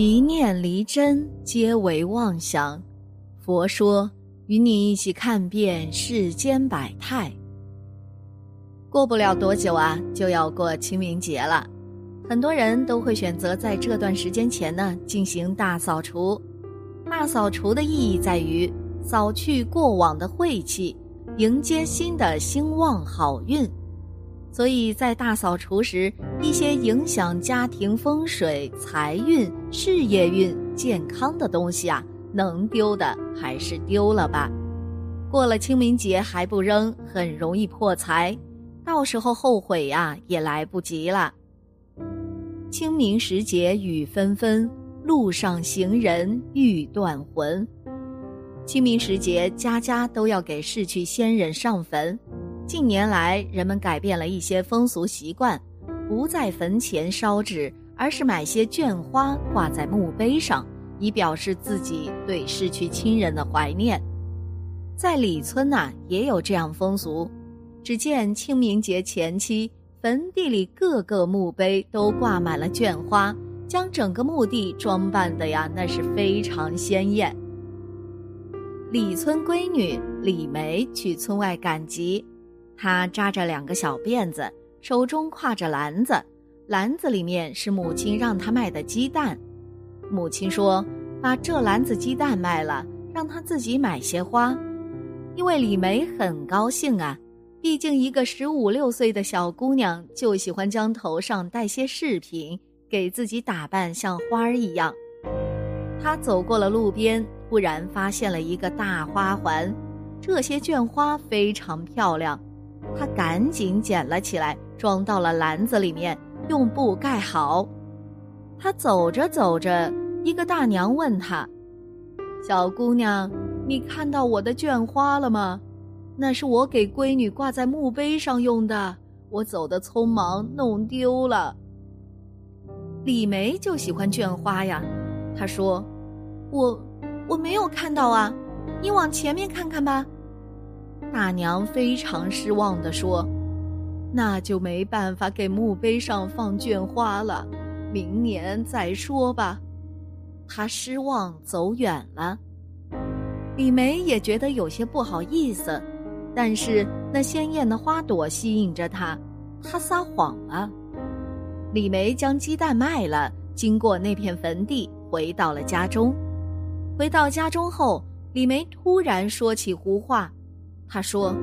一念离真，皆为妄想。佛说，与你一起看遍世间百态。过不了多久啊，就要过清明节了，很多人都会选择在这段时间前呢进行大扫除。大扫除的意义在于扫去过往的晦气，迎接新的兴旺好运。所以在大扫除时，一些影响家庭风水、财运、事业运、健康的东西啊，能丢的还是丢了吧。过了清明节还不扔，很容易破财，到时候后悔呀也来不及了。清明时节雨纷纷，路上行人欲断魂。清明时节，家家都要给逝去先人上坟。近年来，人们改变了一些风俗习惯，不在坟前烧纸，而是买些绢花挂在墓碑上，以表示自己对逝去亲人的怀念。在李村呐，也有这样风俗。只见清明节前期，坟地里各个墓碑都挂满了绢花，将整个墓地装扮的呀，那是非常鲜艳。李村闺女李梅去村外赶集。他扎着两个小辫子，手中挎着篮子，篮子里面是母亲让他卖的鸡蛋。母亲说：“把这篮子鸡蛋卖了，让他自己买些花。”因为李梅很高兴啊，毕竟一个十五六岁的小姑娘就喜欢将头上戴些饰品，给自己打扮像花儿一样。她走过了路边，突然发现了一个大花环，这些绢花非常漂亮。他赶紧捡了起来，装到了篮子里面，用布盖好。他走着走着，一个大娘问他：“小姑娘，你看到我的绢花了吗？那是我给闺女挂在墓碑上用的，我走的匆忙，弄丢了。”李梅就喜欢绢花呀，她说：“我我没有看到啊，你往前面看看吧。”大娘非常失望地说：“那就没办法给墓碑上放绢花了，明年再说吧。”她失望走远了。李梅也觉得有些不好意思，但是那鲜艳的花朵吸引着她，她撒谎了。李梅将鸡蛋卖了，经过那片坟地，回到了家中。回到家中后，李梅突然说起胡话。他说：“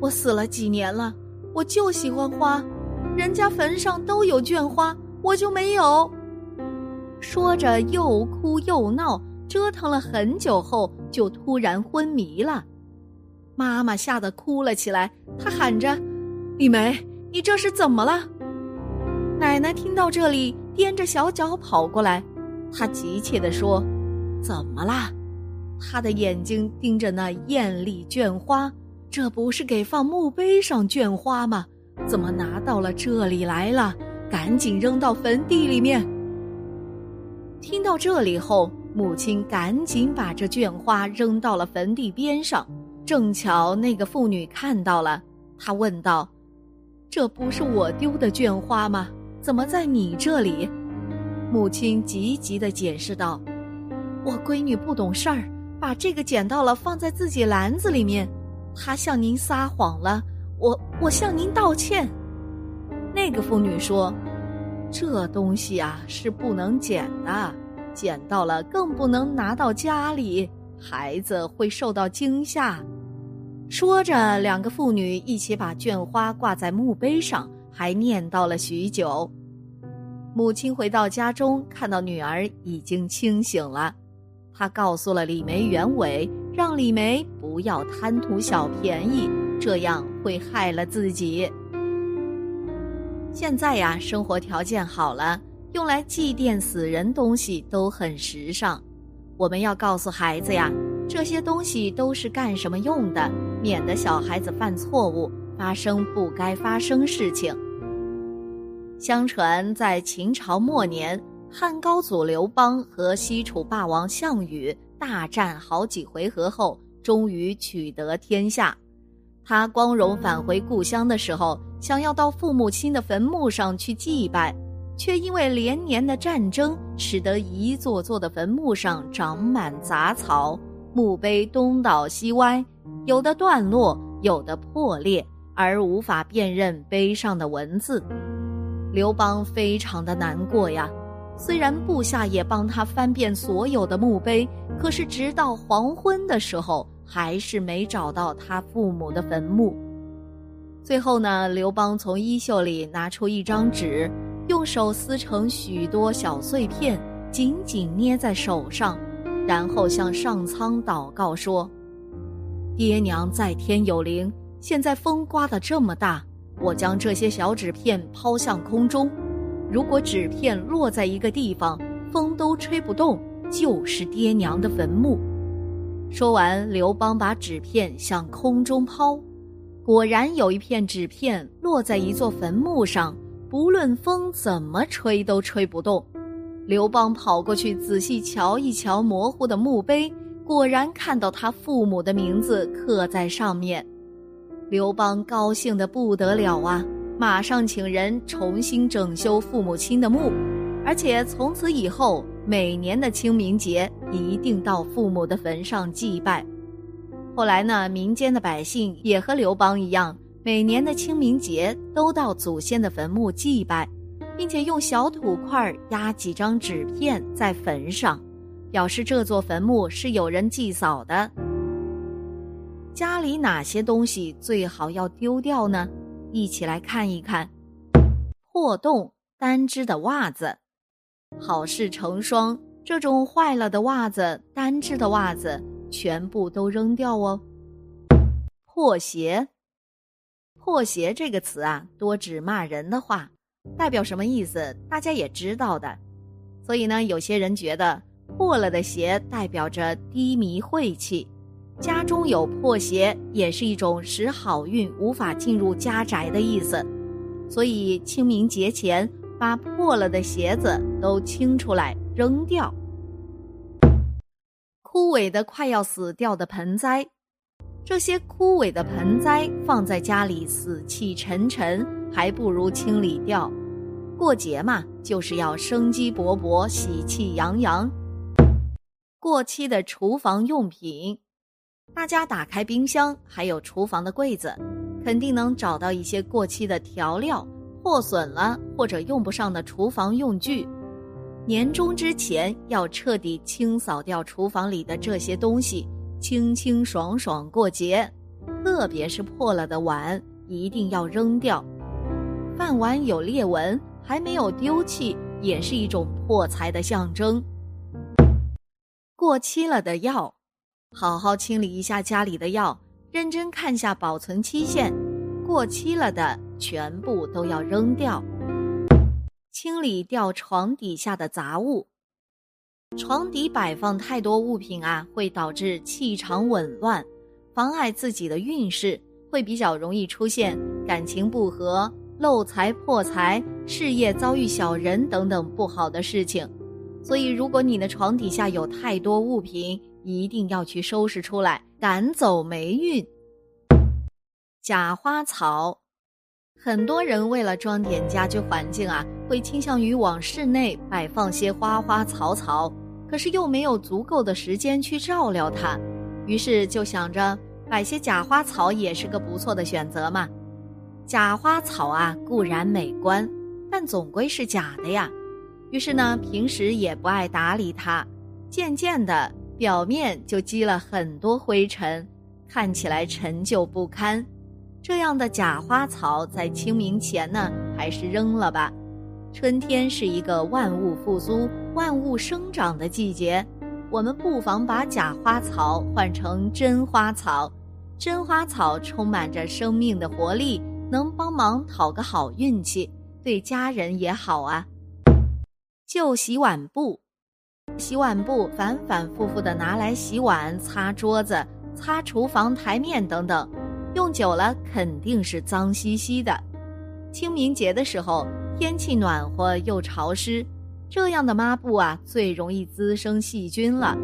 我死了几年了，我就喜欢花，人家坟上都有绢花，我就没有。”说着又哭又闹，折腾了很久后，就突然昏迷了。妈妈吓得哭了起来，她喊着：“李梅，你这是怎么了？”奶奶听到这里，踮着小脚跑过来，她急切地说：“怎么啦？”他的眼睛盯着那艳丽绢花，这不是给放墓碑上绢花吗？怎么拿到了这里来了？赶紧扔到坟地里面。听到这里后，母亲赶紧把这绢花扔到了坟地边上。正巧那个妇女看到了，她问道：“这不是我丢的绢花吗？怎么在你这里？”母亲急急地解释道：“我闺女不懂事儿。”把这个捡到了，放在自己篮子里面。他向您撒谎了，我我向您道歉。那个妇女说：“这东西啊是不能捡的，捡到了更不能拿到家里，孩子会受到惊吓。”说着，两个妇女一起把绢花挂在墓碑上，还念叨了许久。母亲回到家中，看到女儿已经清醒了。他告诉了李梅原委，让李梅不要贪图小便宜，这样会害了自己。现在呀，生活条件好了，用来祭奠死人东西都很时尚。我们要告诉孩子呀，这些东西都是干什么用的，免得小孩子犯错误，发生不该发生事情。相传在秦朝末年，汉高祖刘邦和西楚霸王项羽大战好几回合后，终于取得天下。他光荣返回故乡的时候，想要到父母亲的坟墓上去祭拜。却因为连年的战争，使得一座座的坟墓上长满杂草，墓碑东倒西歪，有的段落，有的破裂，而无法辨认碑上的文字。刘邦非常的难过呀。虽然部下也帮他翻遍所有的墓碑，可是直到黄昏的时候，还是没找到他父母的坟墓。最后呢，刘邦从衣袖里拿出一张纸。用手撕成许多小碎片，紧紧捏在手上，然后向上苍祷告说：“爹娘在天有灵，现在风刮得这么大，我将这些小纸片抛向空中，如果纸片落在一个地方，风都吹不动，就是爹娘的坟墓。”说完，刘邦把纸片向空中抛，果然有一片纸片落在一座坟墓上。不论风怎么吹，都吹不动。刘邦跑过去仔细瞧一瞧模糊的墓碑，果然看到他父母的名字刻在上面。刘邦高兴得不得了啊！马上请人重新整修父母亲的墓，而且从此以后每年的清明节一定到父母的坟上祭拜。后来呢，民间的百姓也和刘邦一样。每年的清明节都到祖先的坟墓祭拜，并且用小土块压几张纸片在坟上，表示这座坟墓是有人祭扫的。家里哪些东西最好要丢掉呢？一起来看一看：破洞、单只的袜子，好事成双。这种坏了的袜子、单只的袜子，全部都扔掉哦。破鞋。破鞋这个词啊，多指骂人的话，代表什么意思？大家也知道的。所以呢，有些人觉得破了的鞋代表着低迷晦气，家中有破鞋也是一种使好运无法进入家宅的意思。所以清明节前把破了的鞋子都清出来扔掉。枯萎的快要死掉的盆栽。这些枯萎的盆栽放在家里死气沉沉，还不如清理掉。过节嘛，就是要生机勃勃、喜气洋洋。过期的厨房用品，大家打开冰箱还有厨房的柜子，肯定能找到一些过期的调料、破损了或者用不上的厨房用具。年终之前要彻底清扫掉厨房里的这些东西。清清爽爽过节，特别是破了的碗一定要扔掉。饭碗有裂纹还没有丢弃，也是一种破财的象征。过期了的药，好好清理一下家里的药，认真看下保存期限，过期了的全部都要扔掉。清理掉床底下的杂物。床底摆放太多物品啊，会导致气场紊乱，妨碍自己的运势，会比较容易出现感情不和、漏财破财、事业遭遇小人等等不好的事情。所以，如果你的床底下有太多物品，一定要去收拾出来，赶走霉运。假花草，很多人为了装点家居环境啊，会倾向于往室内摆放些花花草草。可是又没有足够的时间去照料它，于是就想着摆些假花草也是个不错的选择嘛。假花草啊固然美观，但总归是假的呀。于是呢，平时也不爱打理它，渐渐的表面就积了很多灰尘，看起来陈旧不堪。这样的假花草在清明前呢，还是扔了吧。春天是一个万物复苏。万物生长的季节，我们不妨把假花草换成真花草。真花草充满着生命的活力，能帮忙讨个好运气，对家人也好啊。旧洗碗布，洗碗布反反复复的拿来洗碗、擦桌子、擦厨房台面等等，用久了肯定是脏兮兮的。清明节的时候，天气暖和又潮湿，这样的抹布啊，最容易滋生细菌了。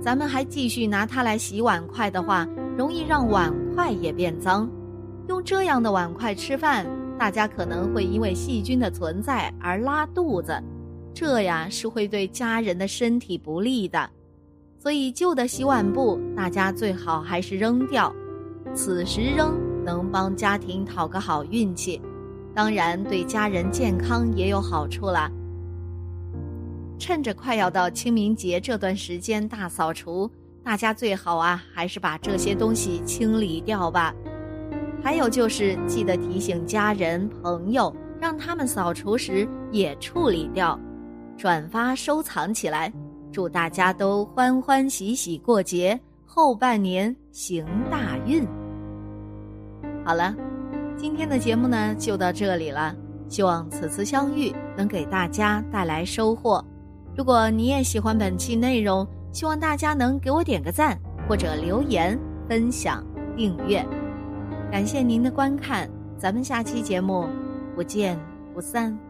咱们还继续拿它来洗碗筷的话，容易让碗筷也变脏。用这样的碗筷吃饭，大家可能会因为细菌的存在而拉肚子，这呀是会对家人的身体不利的。所以旧的洗碗布，大家最好还是扔掉。此时扔，能帮家庭讨个好运气。当然，对家人健康也有好处啦。趁着快要到清明节这段时间大扫除，大家最好啊，还是把这些东西清理掉吧。还有就是，记得提醒家人朋友，让他们扫除时也处理掉，转发收藏起来。祝大家都欢欢喜喜过节，后半年行大运。好了。今天的节目呢就到这里了，希望此次相遇能给大家带来收获。如果你也喜欢本期内容，希望大家能给我点个赞，或者留言、分享、订阅。感谢您的观看，咱们下期节目不见不散。